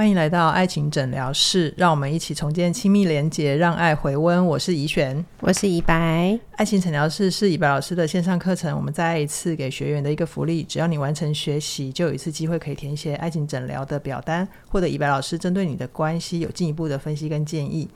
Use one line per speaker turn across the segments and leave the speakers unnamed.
欢迎来到爱情诊疗室，让我们一起重建亲密连结，让爱回温。我是怡璇，
我是怡白。
爱情诊疗室是怡白老师的线上课程，我们再一次给学员的一个福利，只要你完成学习，就有一次机会可以填写爱情诊疗的表单，获得怡白老师针对你的关系有进一步的分析跟建议。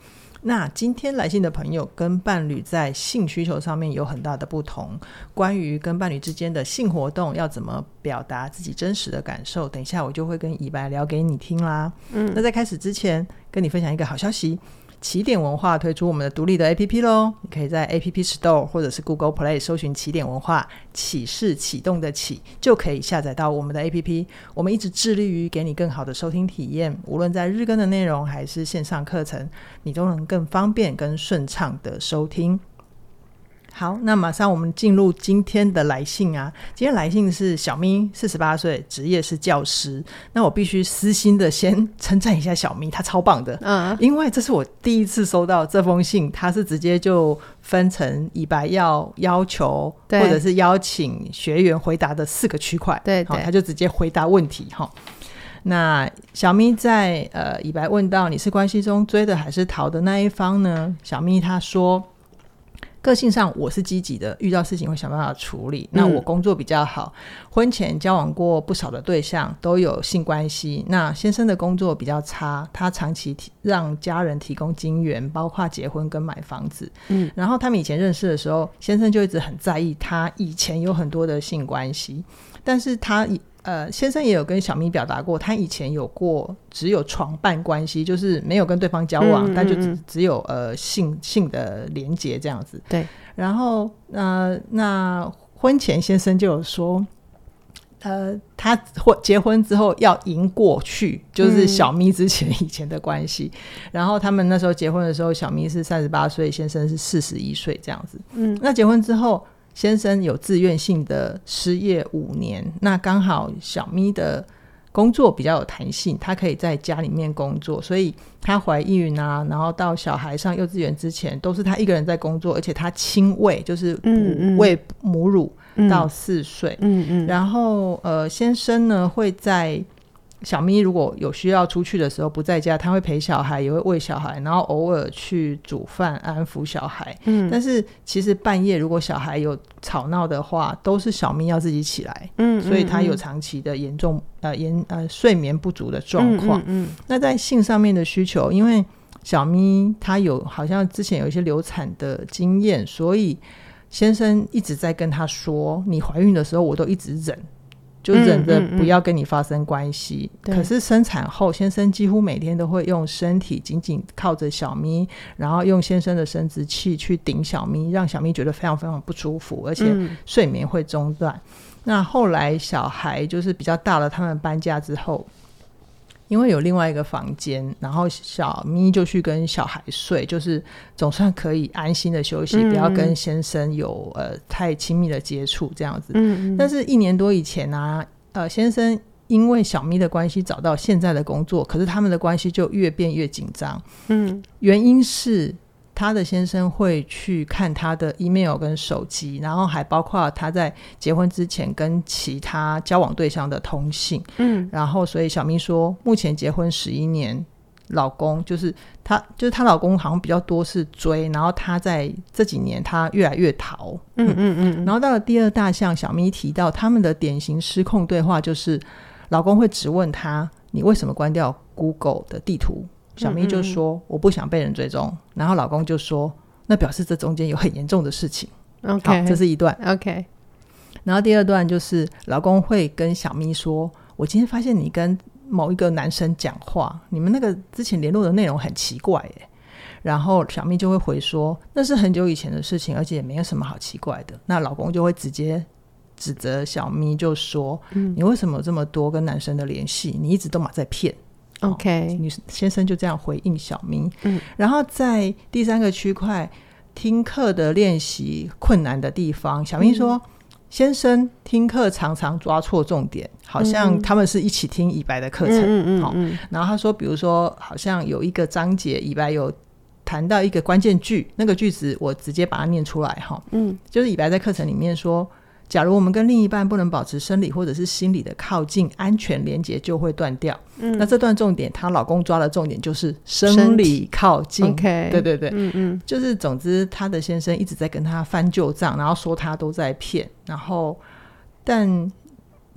那今天来信的朋友跟伴侣在性需求上面有很大的不同，关于跟伴侣之间的性活动要怎么表达自己真实的感受，等一下我就会跟以白聊给你听啦。嗯，那在开始之前，跟你分享一个好消息。起点文化推出我们的独立的 APP 喽！你可以在 App Store 或者是 Google Play 搜寻“起点文化”，启是启动的启，就可以下载到我们的 APP。我们一直致力于给你更好的收听体验，无论在日更的内容还是线上课程，你都能更方便、更顺畅的收听。好，那马上我们进入今天的来信啊。今天来信是小咪，四十八岁，职业是教师。那我必须私心的先称赞一下小咪，她超棒的。嗯，因为这是我第一次收到这封信，他是直接就分成以白要要求或者是邀请学员回答的四个区块。对，对，他就直接回答问题哈。那小咪在呃，以白问到你是关系中追的还是逃的那一方呢？小咪他说。个性上我是积极的，遇到事情会想办法处理。那我工作比较好，嗯、婚前交往过不少的对象，都有性关系。那先生的工作比较差，他长期提让家人提供金援，包括结婚跟买房子。嗯，然后他们以前认识的时候，先生就一直很在意他以前有很多的性关系，但是他以。呃，先生也有跟小咪表达过，他以前有过只有床伴关系，就是没有跟对方交往，嗯嗯嗯，但就只只有呃性性的连接这样子。对。然后呃，那婚前先生就有说，呃，他婚结婚之后要赢过去，就是小咪之前以前的关系。嗯、然后他们那时候结婚的时候，小咪是三十八岁，先生是四十一岁这样子。嗯。那结婚之后。先生有自愿性的失业五年，那刚好小咪的工作比较有弹性，她可以在家里面工作，所以她怀孕啊，然后到小孩上幼稚园之前，都是她一个人在工作，而且她亲喂，就是喂母乳到四岁，嗯嗯，然后呃，先生呢会在。小咪如果有需要出去的时候不在家，他会陪小孩，也会喂小孩，然后偶尔去煮饭安抚小孩。嗯，但是其实半夜如果小孩有吵闹的话，都是小咪要自己起来。嗯，所以他有长期的严重呃严呃睡眠不足的状况。嗯，嗯，那在性上面的需求，因为小咪他有好像之前有一些流产的经验，所以先生一直在跟她说：“你怀孕的时候我都一直忍。”就忍着不要跟你发生关系，嗯嗯嗯，可是生产后，先生几乎每天都会用身体紧紧靠着小咪，然后用先生的生殖器去顶小咪，让小咪觉得非常非常不舒服，而且睡眠会中断。嗯、那后来小孩就是比较大了，他们搬家之后。因为有另外一个房间，然后小咪就去跟小孩睡，就是总算可以安心的休息，嗯、不要跟先生有呃太亲密的接触这样子。嗯，但是一年多以前呢、啊，呃，先生因为小咪的关系找到现在的工作，可是他们的关系就越变越紧张。嗯，原因是。他的先生会去看她的 email 跟手机，然后还包括她在结婚之前跟其他交往对象的通信。嗯，然后所以小咪说，目前结婚十一年，老公就是她，就是她老公好像比较多是追，然后她在这几年她越来越逃。嗯嗯嗯，嗯。然后到了第二大项，小咪提到他们的典型失控对话就是，老公会质问她：“你为什么关掉 Google 的地图？”小咪就说：“嗯嗯我不想被人追踪。”然后老公就说：“那表示这中间有很严重的事情。” OK，好，这是一段。OK，然后第二段就是老公会跟小咪说：“我今天发现你跟某一个男生讲话，你们那个之前联络的内容很奇怪。”哎，然后小咪就会回说：“那是很久以前的事情，而且也没有什么好奇怪的。”那老公就会直接指责小咪，就说：“嗯，你为什么有这么多跟男生的联系？你一直都嘛在骗。” OK，女先生就这样回应小明。嗯，然后在第三个区块听课的练习困难的地方，小明说：“嗯、先生听课常常抓错重点，好像他们是一起听以白的课程。嗯嗯，好、嗯嗯。然后他说，比如说，好像有一个章节以白有谈到一个关键句，那个句子我直接把它念出来哈。嗯，就是以白在课程里面说，假如我们跟另一半不能保持生理或者是心理的靠近，安全连接就会断掉。嗯，那这段重点，她老公抓的重点就是生理靠近。OK，对对对，嗯嗯，就是总之，她的先生一直在跟她翻旧账，然后说她都在骗，然后但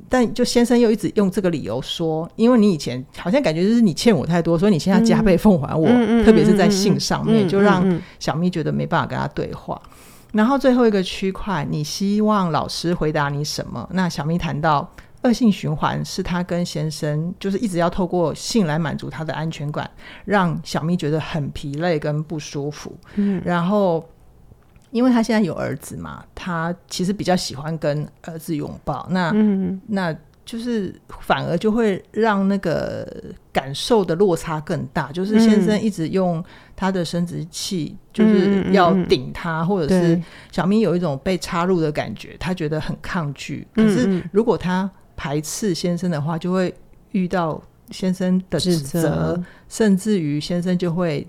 但就先生又一直用这个理由说，因为你以前好像感觉就是你欠我太多，所以你现在加倍奉还我，嗯、特别是在性上面，嗯、就让小咪觉得没办法跟他对话。然后最后一个区块，你希望老师回答你什么？那小咪谈到恶性循环是他跟先生就是一直要透过性来满足他的安全感，让小咪觉得很疲累跟不舒服。嗯，然后因为他现在有儿子嘛，他其实比较喜欢跟儿子拥抱。那嗯，那。就是反而就会让那个感受的落差更大。就是先生一直用他的生殖器，就是要顶他，或者是小咪有一种被插入的感觉，他觉得很抗拒。可是如果他排斥先生的话，就会遇到先生的指责，甚至于先生就会。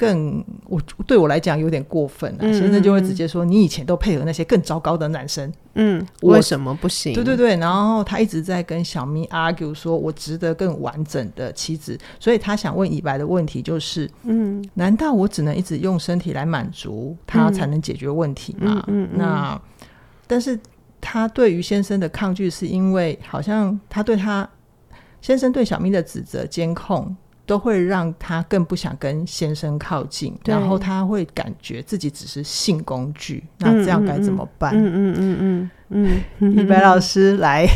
更我对我来讲有点过分了，先生就会直接说，你以前都配合那些更糟糕的男生，嗯，
为什么不行？
对对对，然后他一直在跟小咪 argue 说，我值得更完整的妻子，所以他想问以白的问题就是，嗯，难道我只能一直用身体来满足他才能解决问题吗？嗯，嗯，嗯，那但是他对于先生的抗拒是因为好像他对他先生对小咪的指责监控。都会让他更不想跟先生靠近，然后他会感觉自己只是性工具。那这样该怎么办？嗯嗯嗯嗯嗯，以白老师来，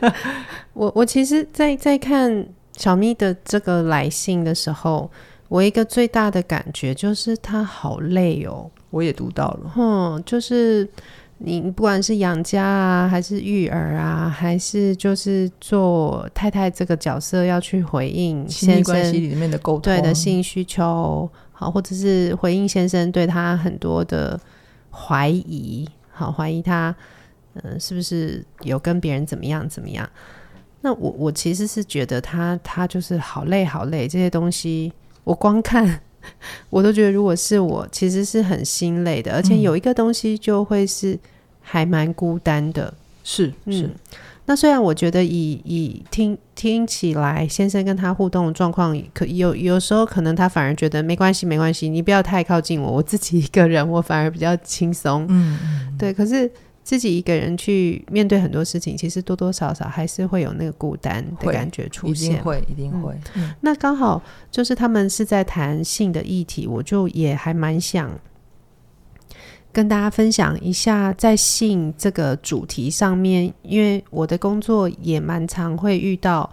我我其实在，在在看小咪的这个来信的时候，我一个最大的感觉就是他好累哦。
我也读到了，
嗯，就是。你不管是养家啊，还是育儿啊，还是就是做太太这个角色要去回应先生亲密关系里面的沟通，对的性需求，好，或者是回应先生对他很多的怀疑，好，怀疑他，嗯、呃，是不是有跟别人怎么样怎么样？那我我其实是觉得他他就是好累好累，这些东西我光看。我都觉得，如果是我，其实是很心累的，而且有一个东西就会是还蛮孤单的。
是、嗯、是。
那虽然我觉得以以听听起来，先生跟他互动的状况，可有有时候可能他反而觉得没关系没关系，你不要太靠近我，我自己一个人，我反而比较轻松。嗯，嗯，对。可是。自己一个人去面对很多事情，其实多多少少还是会有那个孤单的感觉出现，
一定会，一定会。
嗯，那刚好就是他们是在谈性的议题，我就也还蛮想跟大家分享一下，在性这个主题上面，因为我的工作也蛮常会遇到，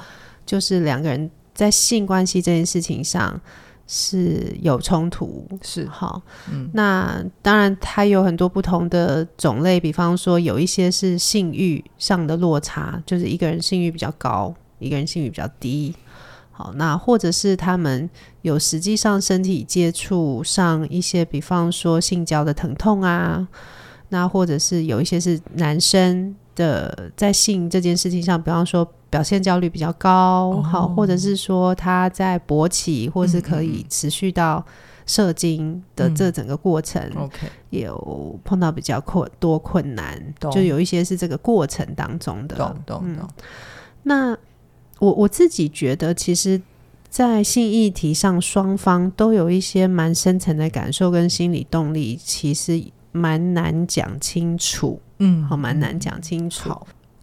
就是两个人在性关系这件事情上。是有冲突，是。好，嗯，那当然它有很多不同的种类，比方说有一些是性欲上的落差，就是一个人性欲比较高，一个人性欲比较低，好，那或者是他们有实际上身体接触上一些，比方说性交的疼痛啊，那或者是有一些是男生的在性这件事情上，比方说。表现焦虑比较高，好、哦，或者是说他在勃起，或是可以持续到射精的这整个过程，嗯嗯、有碰到比较困多困难，就有一些是这个过程当中的。懂懂懂。那我我自己觉得，其实，在性议题上，双方都有一些蛮深层的感受跟心理动力，其实蛮难讲清楚。嗯，好，蛮难讲清楚。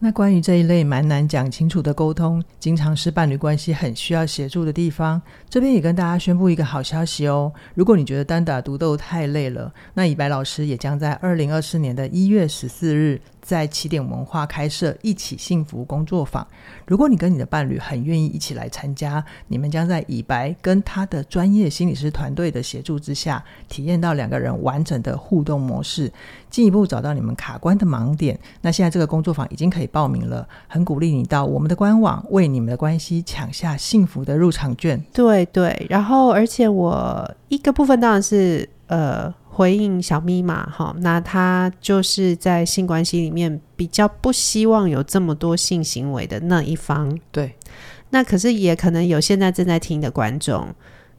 那关于这一类蛮难讲清楚的沟通，经常是伴侣关系很需要协助的地方。这边也跟大家宣布一个好消息哦！如果你觉得单打独斗太累了，那以白老师也将在二零二四年的一月十四日，在起点文化开设一起幸福工作坊。如果你跟你的伴侣很愿意一起来参加，你们将在以白跟他的专业心理师团队的协助之下，体验到两个人完整的互动模式，进一步找到你们卡关的盲点。那现在这个工作坊已经可以报名了，很鼓励你到我们的官网为你们的关系抢下幸福的入场券。
对对，然后而且我一个部分当然是呃。回应小咪嘛，哈，那他就是在性关系里面比较不希望有这么多性行为的那一方。
对，
那可是也可能有现在正在听的观众、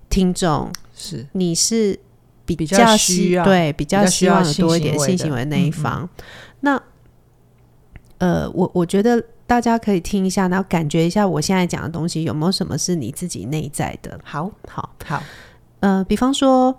听众，
是
你是比较需要对比较希望有多一点性行为的那一方。嗯嗯，那呃，我我觉得大家可以听一下，然后感觉一下我现在讲的东西有没有什么是你自己内在的。
好，
好，
好。
呃，比方说，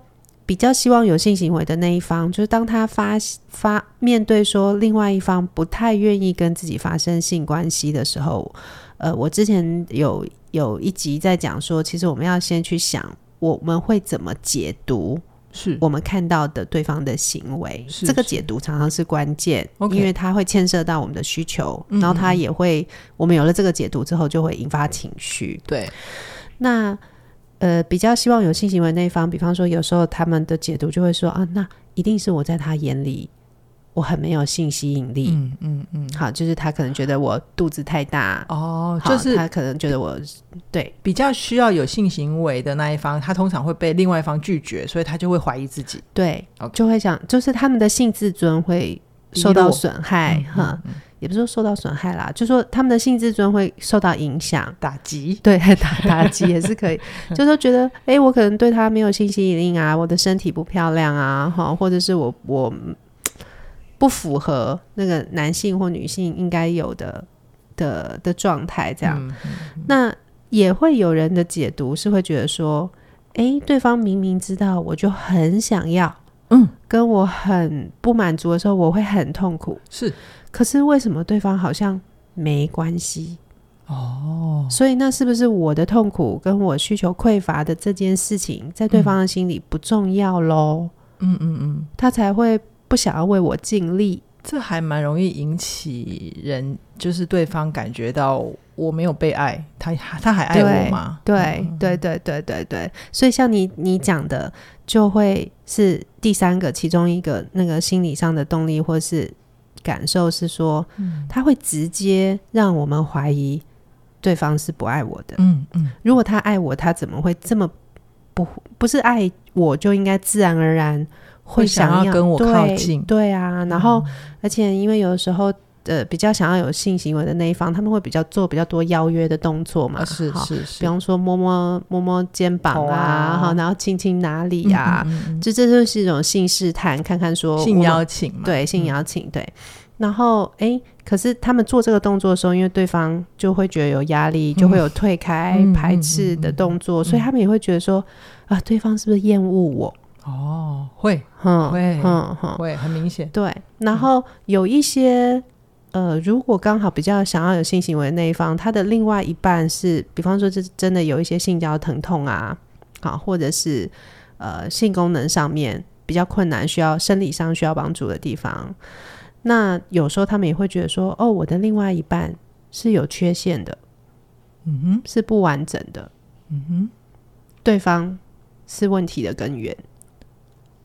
比较希望有性行为的那一方，就是当他发发面对说另外一方不太愿意跟自己发生性关系的时候，呃，我之前有有一集在讲说，其实我们要先去想，我们会怎么解读。是我们看到的对方的行为，这个解读常常是关键，因为它会牵涉到我们的需求，然后它也会，我们有了这个解读之后，就会引发情绪。对，那呃，比较希望有性行为那一方，比方说，有时候他们的解读就会说啊，那一定是我在他眼里。我很没有性吸引力，嗯嗯嗯，好，就是他可能觉得我肚子太大。哦，就是他可能觉得我对。
比较需要有性行为的那一方，他通常会被另外一方拒绝，所以他就会怀疑自己，
对.就会想，就是他们的性自尊会受到损害，哈、嗯嗯嗯，也不是说受到损害啦，就说他们的性自尊会受到影响、
打击，
对，打打击也是可以，就说觉得，哎、欸，我可能对他没有性吸引力啊，我的身体不漂亮啊，哈，或者是我我。不符合那个男性或女性应该有的的的状态，这样、嗯嗯，那也会有人的解读是会觉得说，哎、欸，对方明明知道，我就很想要，嗯，跟我很不满足的时候，我会很痛苦，是，可是为什么对方好像没关系？哦，所以那是不是我的痛苦跟我需求匮乏的这件事情，在对方的心里不重要喽？嗯嗯嗯，他才会。不想要为我尽力，
这还蛮容易引起人，就是对方感觉到我没有被爱，他他还爱我吗？
对、嗯、对对对对对，所以像你你讲的，就会是第三个其中一个那个心理上的动力或是感受是说，嗯、他会直接让我们怀疑对方是不爱我的。嗯嗯，如果他爱我，他怎么会这么不不是爱我就应该自然而然。会想要，
跟我靠近，
对，对啊，然后、嗯、而且因为有的时候呃比较想要有性行为的那一方，他们会比较做比较多邀约的动作嘛，啊、是是是，比方说摸摸摸摸肩膀啊，好、啊，然后亲亲哪里啊，嗯嗯嗯，就这就是一种性试探，看看说
性邀请嘛，
对，性邀请，对，然后哎，可是他们做这个动作的时候，因为对方就会觉得有压力，就会有退开、嗯、排斥的动作、所以他们也会觉得说啊，对方是不是厌恶我？
哦，会，嗯，会，嗯，会，很明显。
对，然后有一些，呃，如果刚好比较想要有性行为的那一方，他的另外一半是，比方说，这真的有一些性交疼痛啊，好，或者是呃性功能上面比较困难，需要生理上需要帮助的地方，那有时候他们也会觉得说，哦，我的另外一半是有缺陷的，嗯哼，是不完整的，嗯哼，对方是问题的根源。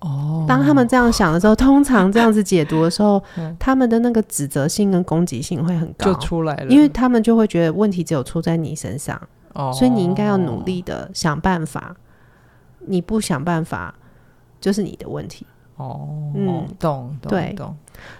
哦，当他们这样想的时候，通常这样子解读的时候，嗯、他们的那个指责性跟攻击性会很高，
就出来了。
因为他们就会觉得问题只有出在你身上，哦、所以你应该要努力的想办法。你不想办法，就是你的问题。
哦，嗯，懂，懂，对，懂。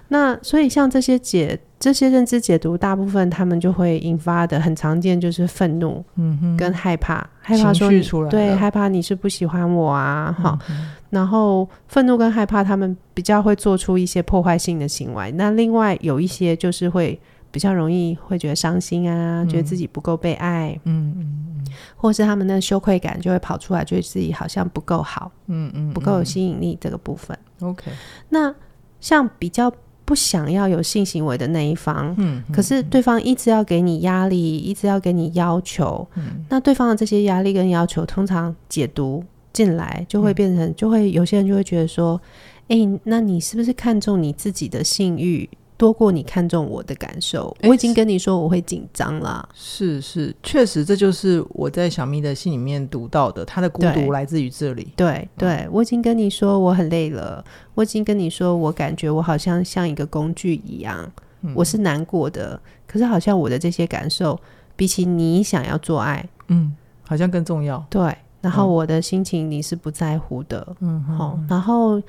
那所以像这些解这些认知解读，大部分他们就会引发的很常见就是愤怒，嗯哼，跟害怕，害怕说你对，害怕你是不喜欢我啊，哈、嗯。然后愤怒跟害怕，他们比较会做出一些破坏性的行为。那另外有一些就是会比较容易会觉得伤心啊，嗯、觉得自己不够被爱，嗯嗯嗯，或是他们的羞愧感就会跑出来，觉得自己好像不够好，嗯嗯，不够有吸引力这个部分。OK，那像比较不想要有性行为的那一方，嗯，可是对方一直要给你压力，一直要给你要求，嗯，那对方的这些压力跟要求，通常解读。进来就会变成，就会有些人就会觉得说，哎、那你是不是看重你自己的性欲多过你看重我的感受？欸、我已经跟你说我会紧张啦。
是是，确实这就是我在小咪的信里面读到的，他的孤独来自于这里。
对对、嗯，我已经跟你说我很累了，我已经跟你说我感觉我好像像一个工具一样，嗯、我是难过的，可是好像我的这些感受比起你想要做爱，
嗯，好像更重要。
对。然后我的心情你是不在乎的，嗯，好，然后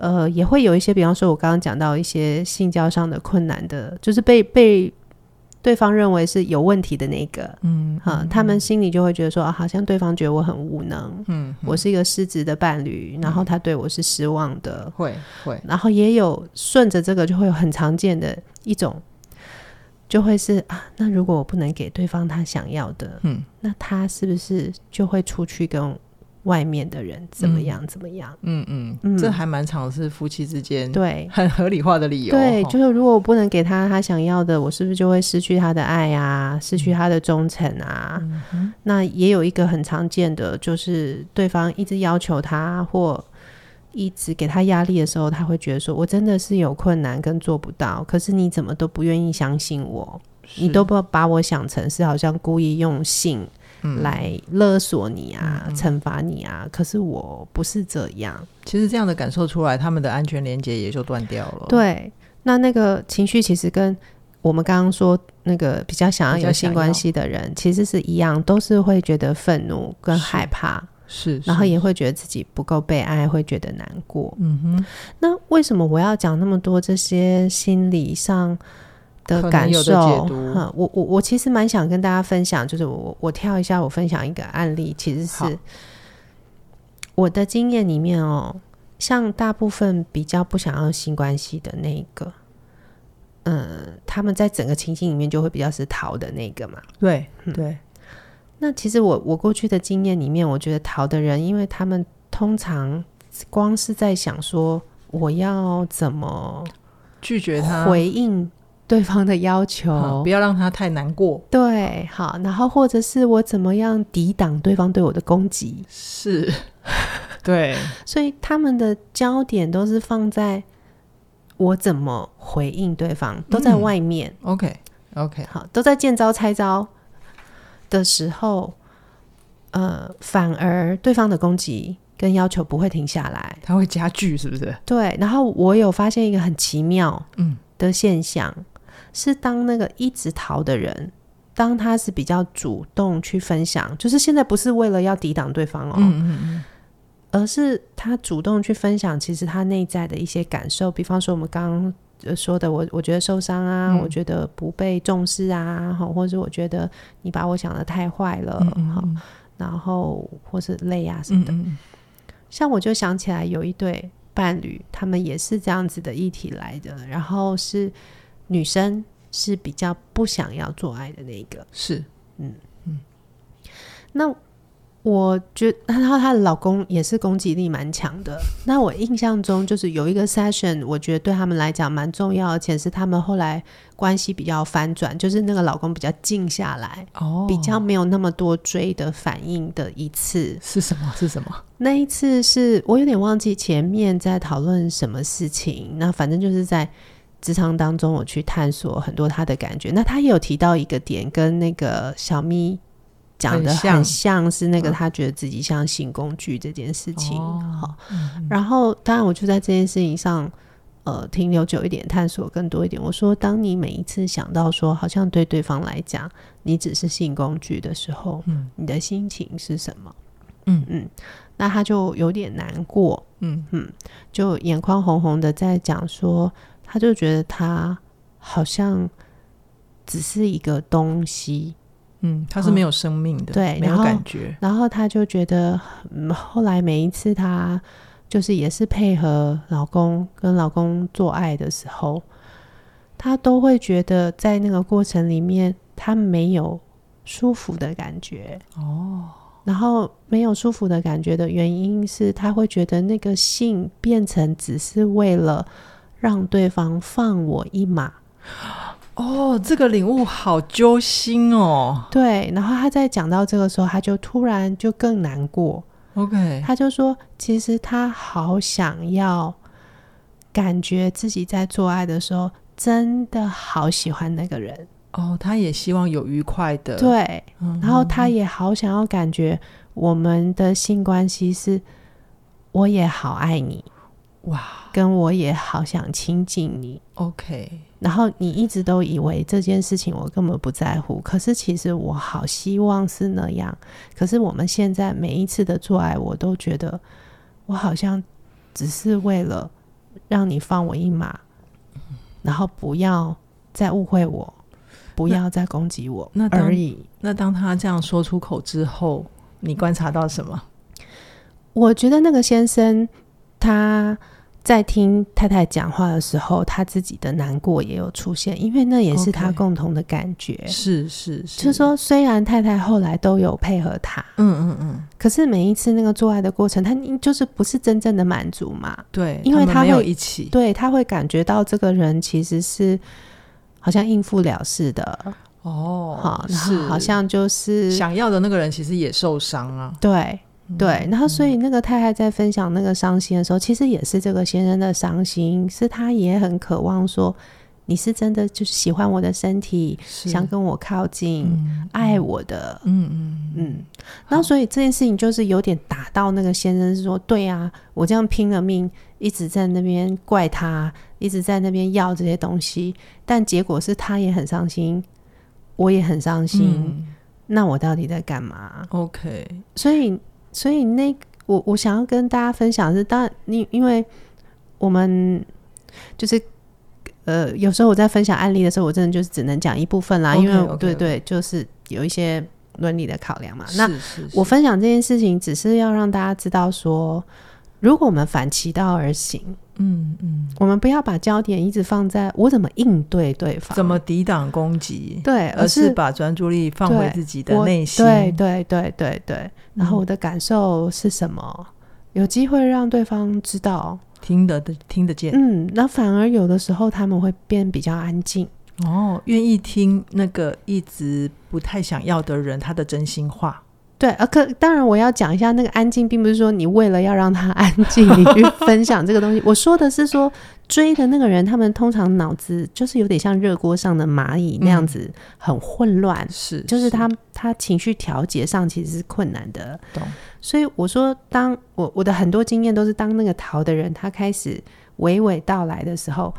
呃也会有一些，比方说我刚刚讲到一些性交上的困难的，就是被被对方认为是有问题的那个，嗯，哈，他们心里就会觉得说，啊，好像对方觉得我很无能，嗯，我是一个失职的伴侣，然后他对我是失望的，会会，然后也有顺着这个就会有很常见的一种，就会是啊，那如果我不能给对方他想要的，
嗯，
那他是不是就会出去跟外面的人怎么样怎么样？
嗯嗯，嗯，这还蛮常是夫妻之间
对
很合理化的理由。
对，就是如果我不能给他他想要的，我是不是就会失去他的爱啊，失去他的忠诚啊？
嗯，
那也有一个很常见的，就是对方一直要求他或一直给他压力的时候，他会觉得说：“我真的是有困难跟做不到，可是你怎么都不愿意相信我？你都不把我想成是好像故意用性。”来勒索你啊，嗯、惩罚你啊！可是我不是这样。
其实这样的感受出来，他们的安全连接也就断掉了。
对，那那个情绪其实跟我们刚刚说那个比较想要有性关系的人，其实是一样，都是会觉得愤怒跟害怕，
是，是，
然后也会觉得自己不够被爱，会觉得难过。
嗯哼。
那为什么我要讲那么多这些心理上？的感受，我我我其实蛮想跟大家分享，就是我我跳一下，我分享一个案例，其实是我的经验里面哦，像大部分比较不想要性关系的那个，嗯，他们在整个情境里面就会比较是逃的那个嘛，
对对、嗯。
那其实我我过去的经验里面，我觉得逃的人，因为他们通常光是在想说我要怎么
拒绝他
回应。对方的要求，
不要让他太难过。
对，好，然后或者是我怎么样抵挡对方对我的攻击？
是，对，
所以他们的焦点都是放在我怎么回应对方，都在外面。
嗯、OK，OK，、okay, okay.
好，都在见招拆招的时候，呃，反而对方的攻击跟要求不会停下来，
他会加剧，是不是？
对，然后我有发现一个很奇妙
嗯
的现象。嗯是当那个一直逃的人，当他是比较主动去分享，就是现在不是为了要抵挡对方哦，
嗯嗯嗯，
而是他主动去分享，其实他内在的一些感受，比方说我们刚刚说的，我我觉得受伤啊，嗯，我觉得不被重视啊，好或者我觉得你把我想的太坏了，好，嗯嗯，然后或是累啊什么的，像我就想起来有一对伴侣，他们也是这样子的议题来的，然后是。女生是比较不想要做爱的那一个，
是，
嗯嗯。那我觉得，然后她的老公也是攻击力蛮强的。那我印象中就是有一个 session，我觉得对他们来讲蛮重要，而且是他们后来关系比较翻转，就是那个老公比较静下来，
哦，
比较没有那么多追的反应的一次。
是什么？是什么？
那一次是我有点忘记前面在讨论什么事情。那反正就是在。职场当中，我去探索很多他的感觉。那他也有提到一个点，跟那个小咪讲的很像，是那个他觉得自己像性工具这件事情。好、嗯，然后当然我就在这件事情上，呃，停留久一点，探索更多一点。我说，当你每一次想到说，好像对对方来讲，你只是性工具的时候，嗯，你的心情是什么？嗯嗯，那他就有点难过，嗯嗯，就眼眶红红的，在讲说。他就觉得他好像只是一个东西，
嗯，他是没有生命的，
嗯、对，
没有感觉。
然后他就觉得，嗯，后来每一次他就是也是配合老公跟老公做爱的时候，他都会觉得在那个过程里面，他没有舒服的感觉
哦。
然后没有舒服的感觉的原因是他会觉得那个性变成只是为了。让对方放我一马，
哦，这个领悟好揪心哦。
对，然后他在讲到这个时候，他就突然就更难过。
OK，
他就说，其实他好想要感觉自己在做爱的时候，真的好喜欢那个人。
哦，他也希望有愉快的。
对，然后他也好想要感觉我们的性关系是，我也好爱你。
哇，
跟我也好想亲近你
，OK。
然后你一直都以为这件事情我根本不在乎，可是其实我好希望是那样。可是我们现在每一次的做爱，我都觉得我好像只是为了让你放我一马，然后不要再误会我，不要再攻击我，
那
而已。
那当他这样说出口之后，你观察到什么？
我觉得那个先生。他在听太太讲话的时候，他自己的难过也有出现，因为那也是他共同的感觉。
Okay. 是是是，
就是说虽然太太后来都有配合他，
嗯嗯嗯，
可是每一次那个做爱的过程，他就是不是真正的满足嘛？
对，
因为他会
他没有一起，
对，他会感觉到这个人其实是好像应付了事的
哦，
好，然后好像就是
想要的那个人其实也受伤啊，
对。对，然后所以那个太太在分享那个伤心的时候，嗯、其实也是这个先生的伤心，是他也很渴望说，你是真的就是喜欢我的身体，想跟我靠近，嗯、爱我的，嗯嗯嗯。然后所以这件事情就是有点打到那个先生，是说，对啊，我这样拼了命，一直在那边怪他，一直在那边要这些东西，但结果是他也很伤心，我也很伤心，嗯、那我到底在干嘛
？OK，
所以。所以那我我想要跟大家分享的是，当然你因为我们就是呃，有时候我在分享案例的时候，我真的就是只能讲一部分啦，okay, 因为 okay, 对对，就是有一些伦理的考量嘛。那我分享这件事情，只是要让大家知道说，如果我们反其道而行。嗯嗯，我们不要把焦点一直放在我怎么应对对方，
怎么抵挡攻击，
对，
而是，把专注力放回自己的内心。
对对对对对，然后我的感受是什么？嗯、有机会让对方知道，
听得的听得见。
嗯，那反而有的时候他们会变比较安静。
哦，愿意听那个一直不太想要的人他的真心话。
对，呃，可当然我要讲一下，那个安静，并不是说你为了要让他 安静，你去分享这个东西。我说的是说追的那个人，他们通常脑子就是有点像热锅上的蚂蚁那样子，很混乱，是、嗯，就是他他情绪调节上其实是困难的。懂。所以我说，当我我的很多经验都是，当那个逃的人他开始娓娓道来的时候，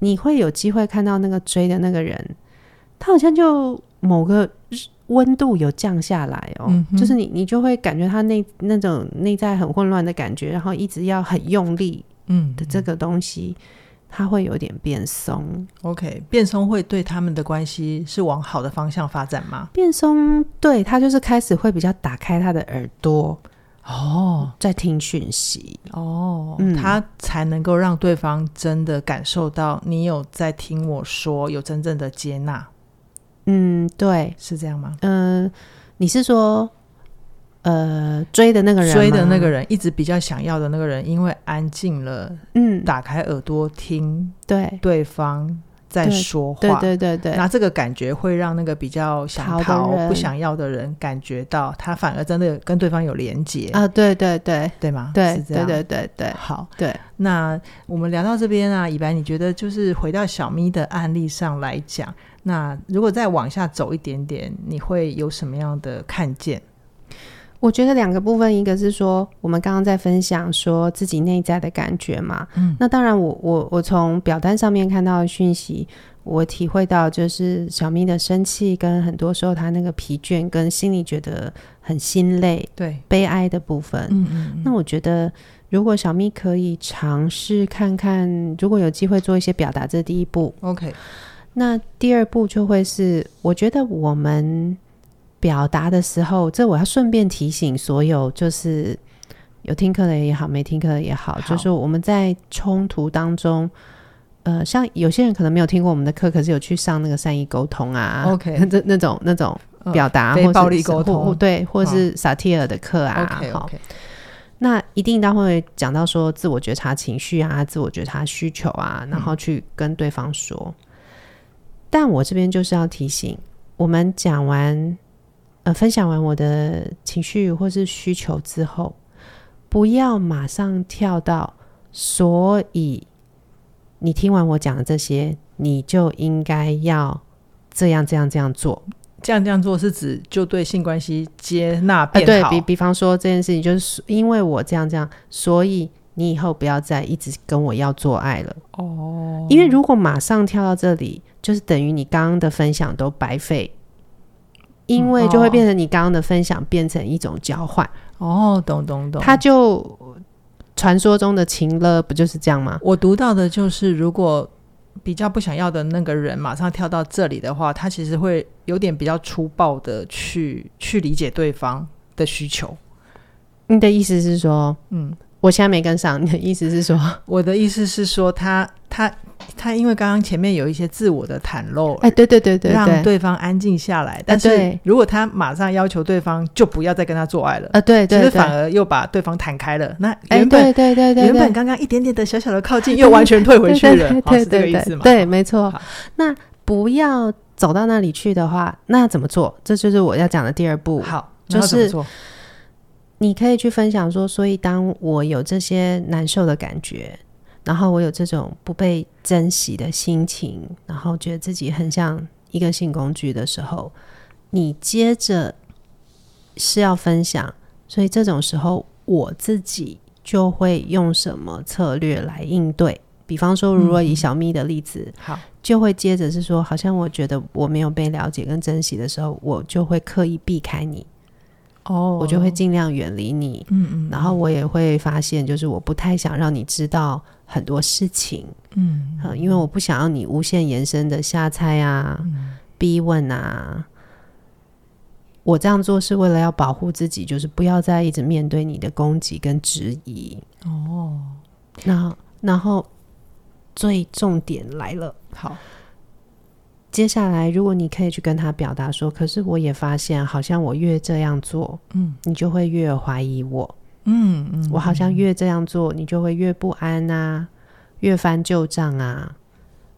你会有机会看到那个追的那个人，他好像就某个。温度有降下来哦，嗯、就是你，你就会感觉他内那种内在很混乱的感觉，然后一直要很用力，嗯的这个东西，它、嗯、会有点变松。
OK，变松会对他们的关系是往好的方向发展吗？
变松，对，他就是开始会比较打开他的耳朵哦，在听讯息
哦，嗯、他才能够让对方真的感受到你有在听我说，有真正的接纳。
嗯，对，
是这样吗？
嗯、呃，你是说，呃，追的那个人，
追的那个人，一直比较想要的那个人，因为安静了，嗯，打开耳朵听，对，对方在说
话，对对对对，
那这个感觉会让那个比较想逃、不想要的人感觉到，他反而真的跟对方有连结
啊，对对对，
对吗？
对，对对对对，
好，
对。
那我们聊到这边啊，以白，你觉得就是回到小咪的案例上来讲。那如果再往下走一点点，你会有什么样的看见？
我觉得两个部分，一个是说我们刚刚在分享说自己内在的感觉嘛，嗯，那当然我我我从表单上面看到的讯息，我体会到就是小咪的生气跟很多时候他那个疲倦跟心里觉得很心累、对悲哀的部分，嗯嗯嗯，那我觉得如果小咪可以尝试看看，如果有机会做一些表达，这第一步
，OK。
那第二步就会是，我觉得我们表达的时候，这我要顺便提醒所有，就是有听课的也好，没听课的也好，好。就是我们在冲突当中，呃，像有些人可能没有听过我们的课，可是有去上那个善意沟通啊，OK，那那种那种表达、呃、非暴力沟通，对，或是萨提尔的课啊，好。那一定他会讲到说自我觉察情绪啊，自我觉察需求啊，然后去跟对方说。嗯但我这边就是要提醒，我们讲完，呃，分享完我的情绪或是需求之后，不要马上跳到，所以你听完我讲的这些，你就应该要这样这样这样做。
这样这样做是指就对性关系接纳变好。
呃、对比比方说这件事情，就是因为我这样这样，所以你以后不要再一直跟我要做爱了。哦，因为如果马上跳到这里。就是等于你刚刚的分享都白费，因为就会变成你刚刚的分享变成一种交换。
哦，懂懂懂。
他就传说中的情乐不就是这样吗？
我读到的就是，如果比较不想要的那个人马上跳到这里的话，他其实会有点比较粗暴的去去理解对方的需求。
你的意思是说，嗯，我现在没跟上，你的意思是说？
我的意思是说他，他他他，因为刚刚前面有一些自我的袒露，
哎，对对对对，
让对方安静下来。但是如果他马上要求对方就不要再跟他做爱了，啊，
对对，
其实反而又把对方弹开了。那原本
对对对，
原本刚刚一点点的小小的靠近，又完全退回去了，
对 对对，
是这个意思吗？
对，没错。那不要走到那里去的话，那怎么做？这就是我要讲的第二步。
好，
就是。你可以去分享说，所以当我有这些难受的感觉，然后我有这种不被珍惜的心情，然后觉得自己很像一个性工具的时候，你接着是要分享，所以这种时候我自己就会用什么策略来应对？比方说，如果以小咪的例子，嗯、好，就会接着是说，好像我觉得我没有被了解跟珍惜的时候，我就会刻意避开你。哦，oh, 我就会尽量远离你，嗯嗯，然后我也会发现，就是我不太想让你知道很多事情，嗯，嗯，因为我不想要你无限延伸的瞎猜啊、嗯、逼问啊。我这样做是为了要保护自己，就是不要再一直面对你的攻击跟质疑。哦，那，然后最重点来了，好。接下来，如果你可以去跟他表达说，可是我也发现，好像我越这样做，嗯，你就会越怀疑我，嗯嗯，我好像越这样做，你就会越不安啊，越翻旧账啊，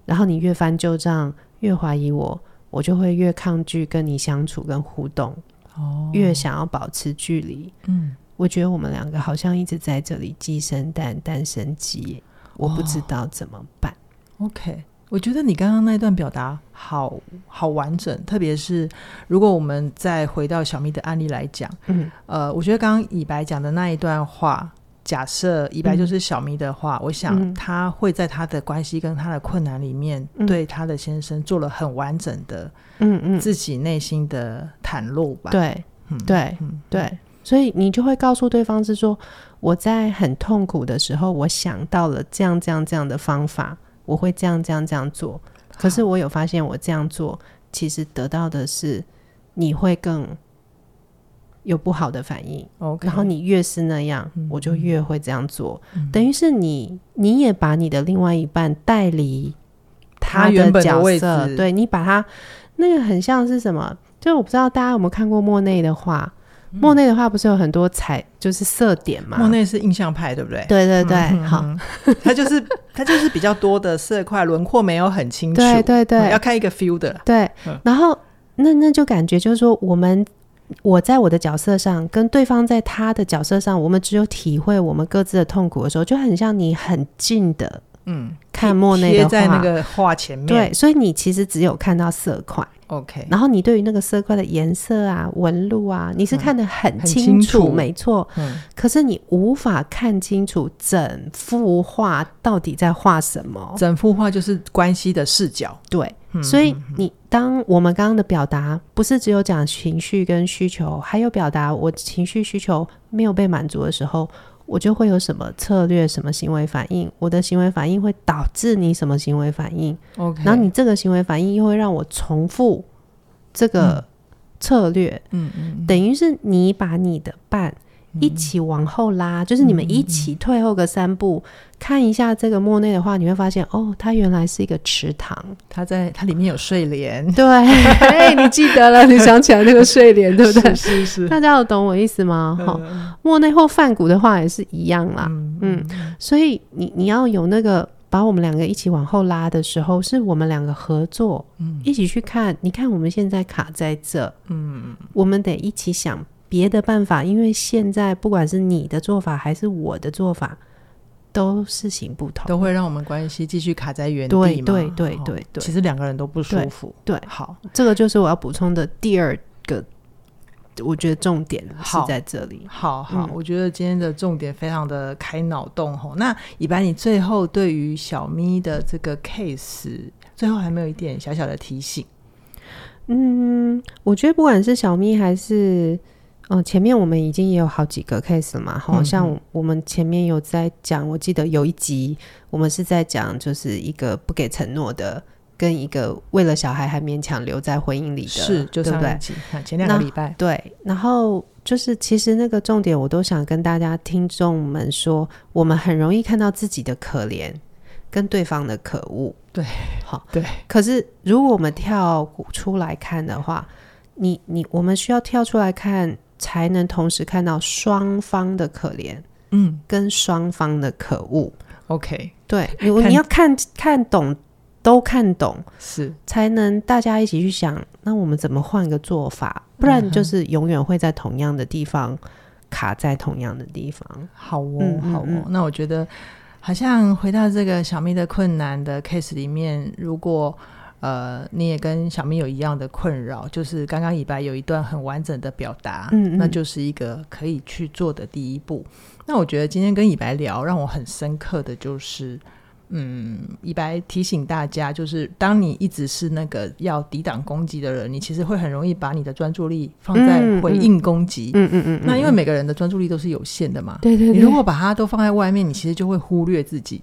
然后你越翻旧账，越怀疑我，我就会越抗拒跟你相处跟互动，哦，越想要保持距离，嗯，我觉得我们两个好像一直在这里鸡生蛋，蛋生鸡，我不知道怎么办。
哦，OK。我觉得你刚刚那段表达好好完整，特别是如果我们再回到小咪的案例来讲，嗯，呃，我觉得刚刚以白讲的那一段话，假设以白就是小咪的话，嗯、我想他会在他的关系跟他的困难里面，嗯、对他的先生做了很完整的，嗯嗯，自己内心的袒露吧。
对，嗯、对，嗯、对，所以你就会告诉对方是说，我在很痛苦的时候，我想到了这样这样这样的方法。我会这样这样这样做，可是我有发现，我这样做其实得到的是你会更有不好的反应。然后你越是那样，嗯、我就越会这样做。嗯、等于是你，你也把你的另外一半带离他的角色，对，你把他那个很像是什么？就我不知道大家有没有看过莫内的画。莫内的话不是有很多彩，就是色点嘛？
莫内是印象派，对不对？
对对对，嗯、好，
他就是他就是比较多的色块，轮廓没有很清楚。
对对对，嗯、
要看一个 feel 的。
对，嗯、然后那那就感觉就是说，我们我在我的角色上，跟对方在他的角色上，我们只有体会我们各自的痛苦的时候，就很像你很近的，嗯，看莫内的画，
在那个画前面。
对，所以你其实只有看到色块。
OK，
然后你对于那个色块的颜色啊、纹路啊，你是看得很清楚，嗯、清楚没错。嗯，可是你无法看清楚整幅画到底在画什么。
整幅画就是关系的视角。
对，嗯、所以你当我们刚刚的表达不是只有讲情绪跟需求，还有表达我情绪需求没有被满足的时候。我就会有什么策略、什么行为反应，我的行为反应会导致你什么行为反应？OK，然后你这个行为反应又会让我重复这个策略，嗯嗯，嗯等于是你把你的伴。一起往后拉，就是你们一起退后个三步，嗯、看一下这个莫内的话，你会发现哦，它原来是一个池塘，
它在它里面有睡莲。
对，哎，你记得了，你想起来那个睡莲，对不对？
是是是。
大家有懂我意思吗？哈、嗯，莫内或梵谷的话也是一样啦。嗯，嗯，所以你你要有那个把我们两个一起往后拉的时候，是我们两个合作，嗯，一起去看。你看我们现在卡在这，嗯，我们得一起想。别的办法，因为现在不管是你的做法还是我的做法，都是行不通，
都会让我们关系继续卡在原地。
对对对对对，
其实两个人都不舒服。
对，好，这个就是我要补充的第二个，我觉得重点是在这里。
好好，好，我觉得今天的重点非常的开脑洞吼。那以白，你最后对于小咪的这个 case，最后还没有一点小小的提醒？
嗯，我觉得不管是小咪还是。嗯，前面我们已经也有好几个 case 了嘛，好像我们前面有在讲，我记得有一集我们是在讲，就是一个不给承诺的跟一个为了小孩还勉强留在婚姻里的，
是，就上一集，对对前两个礼拜，
对，然后就是其实那个重点，我都想跟大家听众们说，我们很容易看到自己的可怜跟对方的可恶，
对，
好，
对。
可是如果我们跳出来看的话，你你我们需要跳出来看，才能同时看到双方的可怜，嗯，跟双方的可恶。
OK，
对，你你要看看懂，都看懂，
是
才能大家一起去想，那我们怎么换个做法？不然就是永远会在同样的地方卡在同样的地方。
好哦，嗯嗯好哦。那我觉得好像回到这个小咪的困难的 case 里面，如果呃你也跟小明有一样的困扰，就是刚刚以白有一段很完整的表达，嗯，嗯，那就是一个可以去做的第一步。那我觉得今天跟以白聊，让我很深刻的就是，嗯，以白提醒大家，就是当你一直是那个要抵挡攻击的人，你其实会很容易把你的专注力放在回应攻击。嗯嗯，嗯。那因为每个人的专注力都是有限的嘛。对对对。你如果把它都放在外面，你其实就会忽略自己。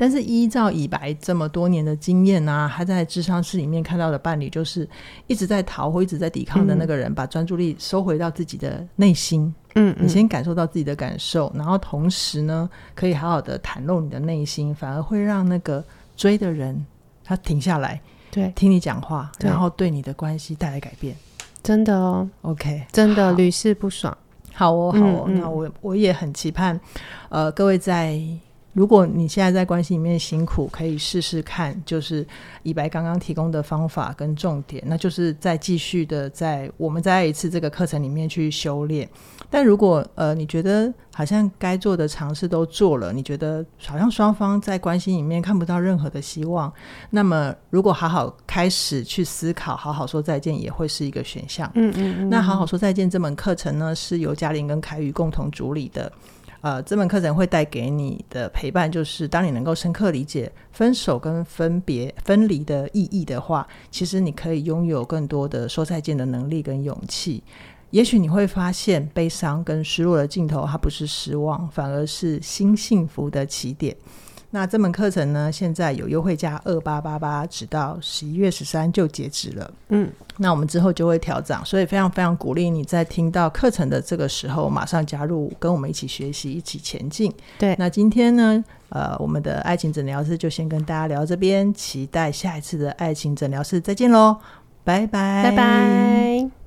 但是依照以白这么多年的经验啊，他在智商室里面看到的伴侣，就是一直在逃或一直在抵抗的那个人，嗯、把专注力收回到自己的内心。嗯，你先感受到自己的感受，然后同时呢，可以好好的袒露你的内心，反而会让那个追的人他停下来，对，听你讲话，然后对你的关系带来改变。
真的哦
，OK，
真的屡试不爽。
好哦，好哦，嗯嗯、那我我也很期盼，呃，各位在。如果你现在在关系里面辛苦，可以试试看，就是以白刚刚提供的方法跟重点，那就是再继续的在我们再一次这个课程里面去修炼。但如果呃你觉得好像该做的尝试都做了，你觉得好像双方在关系里面看不到任何的希望，那么如果好好开始去思考，好好说再见也会是一个选项。嗯嗯嗯。那好好说再见这门课程呢，是由嘉玲跟凯宇共同主理的。呃，这门课程会带给你的陪伴，就是当你能够深刻理解分手跟分别、分离的意义的话，其实你可以拥有更多的说再见的能力跟勇气。也许你会发现，悲伤跟失落的尽头，它不是失望，反而是新幸福的起点。那这门课程呢，现在有优惠价二八八八，直到十一月十三就截止了。嗯，那我们之后就会调涨，所以非常非常鼓励你在听到课程的这个时候，马上加入，跟我们一起学习，一起前进。对，那今天呢，呃，我们的爱情诊疗室就先跟大家聊这边，期待下一次的爱情诊疗室再见喽，拜拜，拜拜。